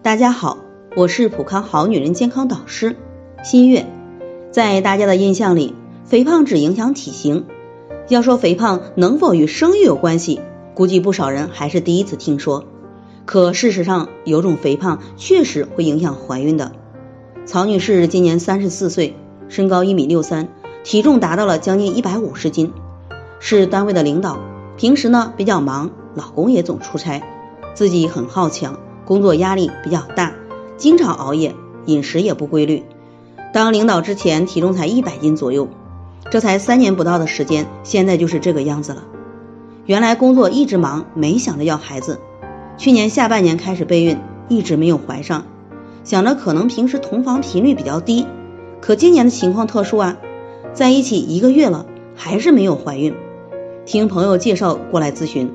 大家好，我是普康好女人健康导师新月。在大家的印象里，肥胖只影响体型。要说肥胖能否与生育有关系，估计不少人还是第一次听说。可事实上，有种肥胖确实会影响怀孕的。曹女士今年三十四岁，身高一米六三，体重达到了将近一百五十斤，是单位的领导。平时呢比较忙，老公也总出差，自己很好强。工作压力比较大，经常熬夜，饮食也不规律。当领导之前体重才一百斤左右，这才三年不到的时间，现在就是这个样子了。原来工作一直忙，没想着要孩子。去年下半年开始备孕，一直没有怀上，想着可能平时同房频率比较低。可今年的情况特殊啊，在一起一个月了，还是没有怀孕。听朋友介绍过来咨询。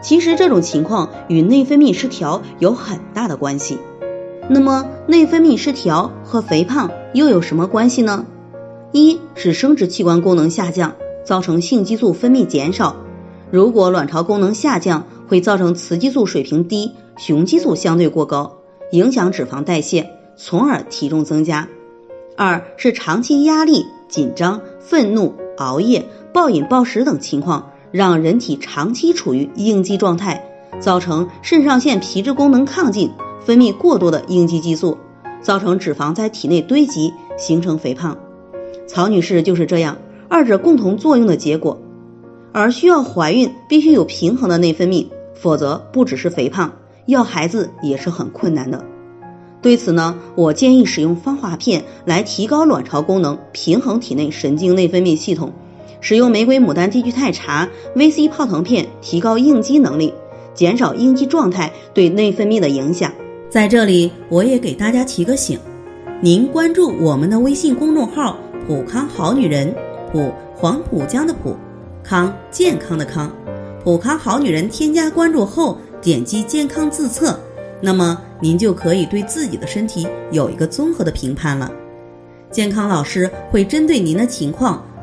其实这种情况与内分泌失调有很大的关系。那么内分泌失调和肥胖又有什么关系呢？一是生殖器官功能下降，造成性激素分泌减少。如果卵巢功能下降，会造成雌激素水平低，雄激素相对过高，影响脂肪代谢，从而体重增加。二是长期压力、紧张、愤怒、熬夜、暴饮暴食等情况。让人体长期处于应激状态，造成肾上腺皮质功能亢进，分泌过多的应激激素，造成脂肪在体内堆积，形成肥胖。曹女士就是这样，二者共同作用的结果。而需要怀孕必须有平衡的内分泌，否则不只是肥胖，要孩子也是很困难的。对此呢，我建议使用芳华片来提高卵巢功能，平衡体内神经内分泌系统。使用玫瑰牡丹低聚肽茶、VC 泡腾片，提高应激能力，减少应激状态对内分泌的影响。在这里，我也给大家提个醒：您关注我们的微信公众号“普康好女人”，普黄浦江的普，康健康的康，普康好女人。添加关注后，点击健康自测，那么您就可以对自己的身体有一个综合的评判了。健康老师会针对您的情况。